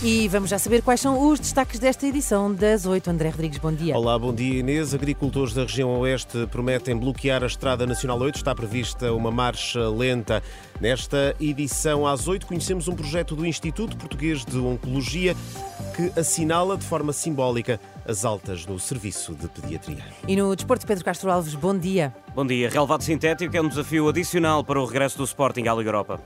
E vamos já saber quais são os destaques desta edição das 8. André Rodrigues, bom dia. Olá, bom dia Inês. Agricultores da região Oeste prometem bloquear a Estrada Nacional 8. Está prevista uma marcha lenta. Nesta edição, às 8, conhecemos um projeto do Instituto Português de Oncologia que assinala de forma simbólica as altas no serviço de pediatria. E no Desporto, Pedro Castro Alves, bom dia. Bom dia. Relevado sintético é um desafio adicional para o regresso do Sporting à Liga Europa.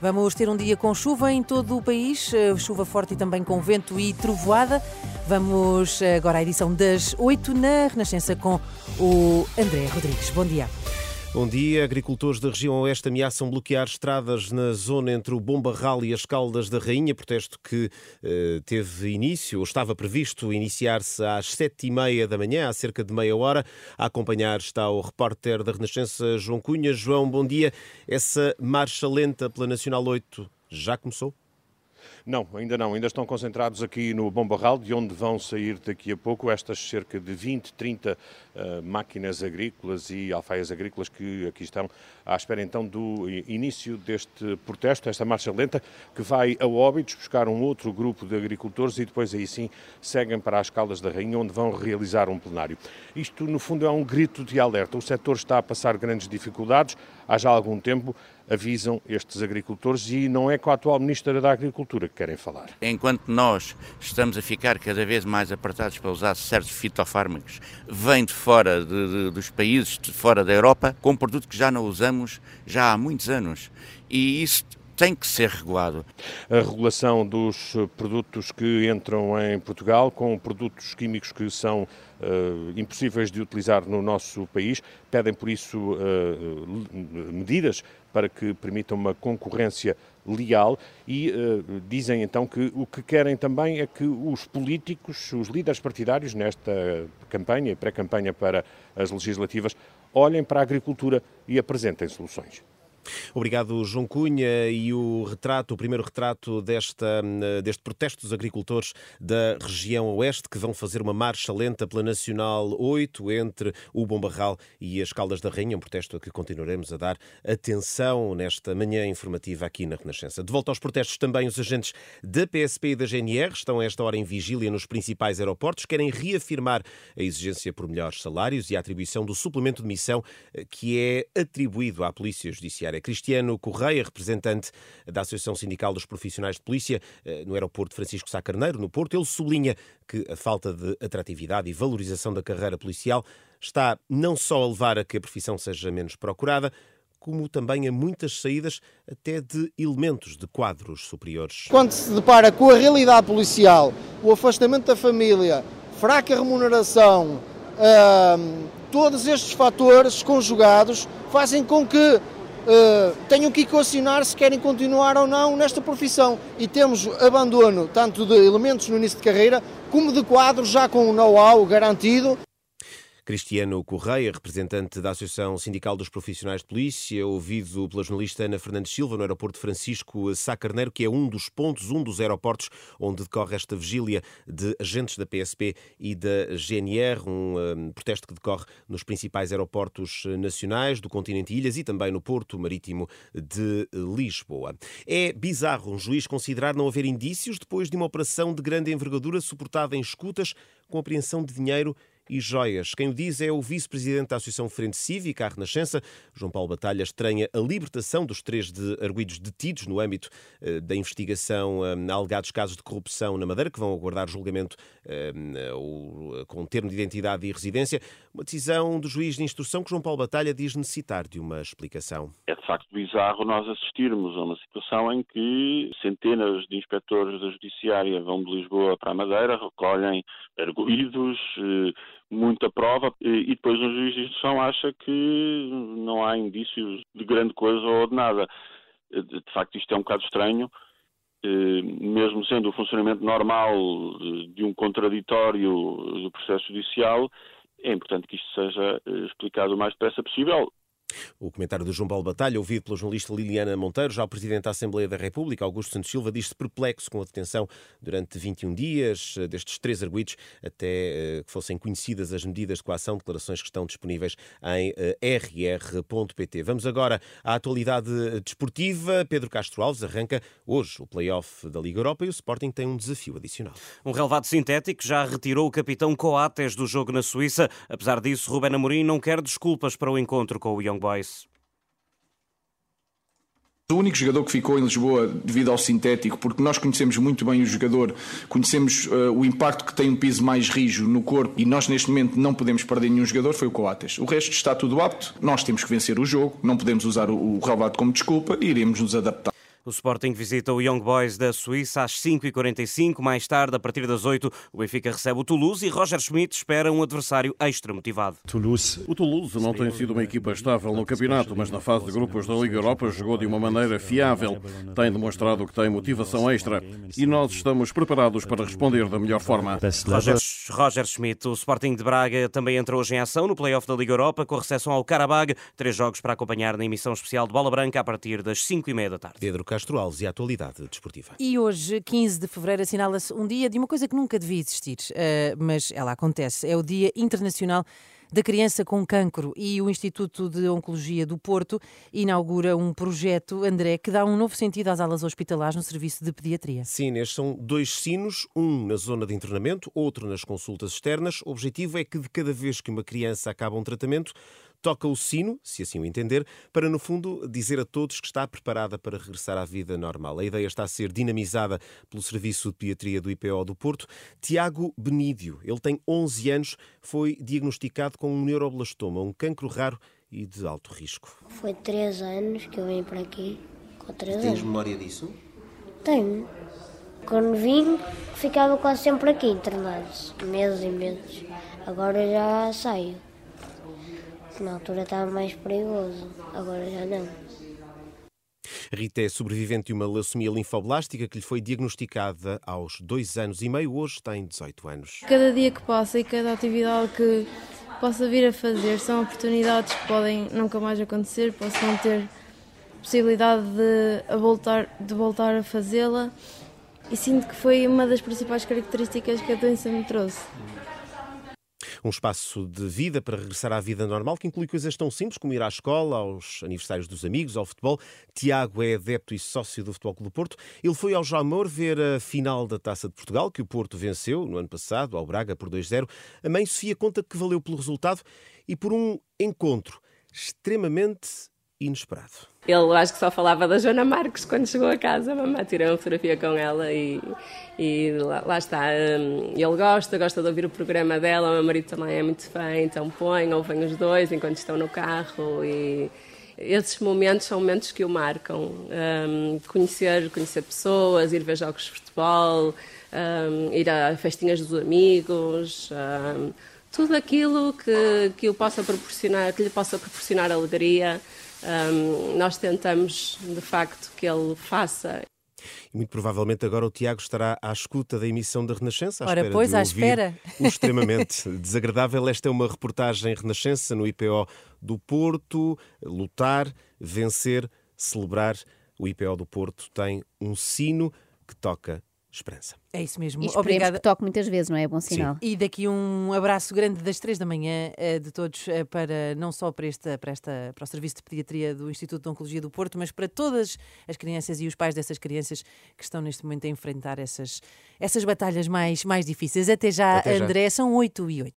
Vamos ter um dia com chuva em todo o país, eh, chuva forte e também com vento e trovoada. Vamos eh, agora à edição das 8 na Renascença com o André Rodrigues. Bom dia. Bom dia. Agricultores da região oeste ameaçam bloquear estradas na zona entre o Bom Barral e as Caldas da Rainha, protesto que eh, teve início, ou estava previsto iniciar-se às sete e meia da manhã, há cerca de meia hora. A acompanhar está o repórter da Renascença, João Cunha. João, bom dia. Essa marcha lenta pela Nacional 8 já começou? Não, ainda não. Ainda estão concentrados aqui no Bom Barral, de onde vão sair daqui a pouco estas cerca de 20, 30 uh, máquinas agrícolas e alfaias agrícolas que aqui estão à espera então do início deste protesto, esta marcha lenta, que vai a Óbidos buscar um outro grupo de agricultores e depois aí sim seguem para as Caldas da Rainha, onde vão realizar um plenário. Isto, no fundo, é um grito de alerta. O setor está a passar grandes dificuldades, há já algum tempo, avisam estes agricultores e não é com a atual Ministra da Agricultura que querem falar. Enquanto nós estamos a ficar cada vez mais apertados para usar certos fitofármacos, vêm de fora de, de, dos países, de fora da Europa, com um produto que já não usamos já há muitos anos. E isso tem que ser regulado. A regulação dos produtos que entram em Portugal, com produtos químicos que são uh, impossíveis de utilizar no nosso país, pedem por isso uh, medidas para que permitam uma concorrência leal e uh, dizem então que o que querem também é que os políticos, os líderes partidários nesta campanha e pré-campanha para as legislativas olhem para a agricultura e apresentem soluções. Obrigado, João Cunha. E o retrato, o primeiro retrato desta, deste protesto dos agricultores da região oeste, que vão fazer uma marcha lenta pela Nacional 8 entre o Bom Barral e as Caldas da Rainha, um protesto a que continuaremos a dar atenção nesta manhã informativa aqui na Renascença. De volta aos protestos, também os agentes da PSP e da GNR estão a esta hora em vigília nos principais aeroportos, querem reafirmar a exigência por melhores salários e a atribuição do suplemento de missão eh, que é atribuído à Polícia Judiciária. Cristiano Correia, representante da Associação Sindical dos Profissionais de Polícia eh, no aeroporto Francisco Sá Carneiro, no Porto, ele sublinha que a falta de atratividade e valorização da carreira policial está não só a levar a que a profissão seja menos procurada, como também a muitas saídas até de elementos de quadros superiores. Quando se depara com a realidade policial, o afastamento da família, fraca remuneração, todos estes fatores conjugados fazem com que uh, tenham que equacionar se querem continuar ou não nesta profissão. E temos abandono tanto de elementos no início de carreira, como de quadros já com o know-how garantido Cristiano Correia, representante da Associação Sindical dos Profissionais de Polícia, ouvido pela jornalista Ana Fernandes Silva no aeroporto Francisco Sá Carneiro, que é um dos pontos, um dos aeroportos onde decorre esta vigília de agentes da PSP e da GNR, um, um protesto que decorre nos principais aeroportos nacionais do continente Ilhas e também no Porto Marítimo de Lisboa. É bizarro um juiz considerar não haver indícios depois de uma operação de grande envergadura suportada em escutas com apreensão de dinheiro e joias. Quem o diz é o vice-presidente da Associação Frente Cívica, a Renascença. João Paulo Batalha estranha a libertação dos três de arguídos detidos no âmbito eh, da investigação a alegados casos de corrupção na Madeira, que vão aguardar julgamento eh, com termo de identidade e residência. Uma decisão do juiz de instrução que João Paulo Batalha diz necessitar de uma explicação. É de facto bizarro nós assistirmos a uma situação em que centenas de inspectores da Judiciária vão de Lisboa para a Madeira, recolhem arguídos, eh, muita prova e depois um juiz de instrução acha que não há indícios de grande coisa ou de nada. De facto, isto é um bocado estranho, eh, mesmo sendo o funcionamento normal de um contraditório do processo judicial, é importante que isto seja eh, explicado o mais depressa possível. O comentário do João Paulo Batalha, ouvido pela jornalista Liliana Monteiro, já o Presidente da Assembleia da República, Augusto Santos Silva, diz-se perplexo com a detenção durante 21 dias eh, destes três arguídos, até eh, que fossem conhecidas as medidas de coação, declarações que estão disponíveis em eh, rr.pt. Vamos agora à atualidade desportiva. Pedro Castro Alves arranca hoje o play-off da Liga Europa e o Sporting tem um desafio adicional. Um relevado sintético já retirou o capitão Coates do jogo na Suíça. Apesar disso, Ruben Amorim não quer desculpas para o encontro com o Young Boys. O único jogador que ficou em Lisboa devido ao sintético, porque nós conhecemos muito bem o jogador, conhecemos uh, o impacto que tem um piso mais rijo no corpo e nós neste momento não podemos perder nenhum jogador, foi o Coates. O resto está tudo apto, nós temos que vencer o jogo, não podemos usar o, o relevado como desculpa e iremos nos adaptar. O Sporting visita o Young Boys da Suíça às 5h45. Mais tarde, a partir das 8 o Benfica recebe o Toulouse e Roger Schmidt espera um adversário extra motivado. Toulouse. O Toulouse não tem sido uma equipa estável no campeonato, mas na fase de grupos da Liga Europa jogou de uma maneira fiável. Tem demonstrado que tem motivação extra e nós estamos preparados para responder da melhor forma. Roger, Roger Schmidt. O Sporting de Braga também entrou hoje em ação no play-off da Liga Europa com recepção ao Karabag. Três jogos para acompanhar na emissão especial de Bola Branca a partir das 5h30 da tarde. Pedro Castro Alves e a atualidade desportiva. E hoje, 15 de fevereiro, assinala-se um dia de uma coisa que nunca devia existir, uh, mas ela acontece. É o Dia Internacional da Criança com Cancro e o Instituto de Oncologia do Porto inaugura um projeto, André, que dá um novo sentido às alas hospitalares no serviço de pediatria. Sim, estes são dois sinos, um na zona de internamento, outro nas consultas externas. O objetivo é que de cada vez que uma criança acaba um tratamento, toca o sino, se assim o entender, para no fundo dizer a todos que está preparada para regressar à vida normal. A ideia está a ser dinamizada pelo Serviço de Pediatria do IPO do Porto. Tiago Benídio, ele tem 11 anos, foi diagnosticado com um neuroblastoma, um cancro raro e de alto risco. Foi 3 anos que eu vim para aqui, com 3 Tens anos. memória disso? Tenho. Quando vim, ficava quase sempre aqui internado, meses e meses. Agora já saio. Na altura estava mais perigoso, agora já não. Rita é sobrevivente de uma leucemia linfoblástica que lhe foi diagnosticada aos dois anos e meio, hoje tem 18 anos. Cada dia que passa e cada atividade que possa vir a fazer são oportunidades que podem nunca mais acontecer, posso não ter possibilidade de, a voltar, de voltar a fazê-la e sinto que foi uma das principais características que a doença me trouxe. Um espaço de vida para regressar à vida normal que inclui coisas tão simples como ir à escola, aos aniversários dos amigos, ao futebol. Tiago é adepto e sócio do Futebol Clube do Porto. Ele foi ao Jamor ver a final da Taça de Portugal, que o Porto venceu no ano passado, ao Braga, por 2-0. A mãe Sofia conta que valeu pelo resultado e por um encontro extremamente inesperado. Ele acho que só falava da Joana Marques quando chegou a casa. A mamãe tirou uma fotografia com ela e, e lá, lá, está. Um, ele gosta, gosta de ouvir o programa dela. O meu marido também é muito fã, então põe, ouvem os dois enquanto estão no carro. E esses momentos são momentos que o marcam. Um, conhecer, conhecer pessoas, ir ver jogos de futebol, um, ir a festinhas dos amigos. tudo aquilo que, que, o possa proporcionar, que lhe possa proporcionar alegria. Um, nós tentamos, de facto, que ele faça. E muito provavelmente agora o Tiago estará à escuta da emissão da Renascença. À Ora, espera pois, de à ouvir espera. O extremamente desagradável. Esta é uma reportagem Renascença no IPO do Porto. Lutar, vencer, celebrar. O IPO do Porto tem um sino que toca esperança. É isso mesmo. E Obrigada. que toque muitas vezes, não é? Bom sinal. E daqui um abraço grande das três da manhã eh, de todos eh, para não só para, esta, para, esta, para o Serviço de Pediatria do Instituto de Oncologia do Porto, mas para todas as crianças e os pais dessas crianças que estão neste momento a enfrentar essas, essas batalhas mais, mais difíceis. Até já, Até já. André, são 8 e 8.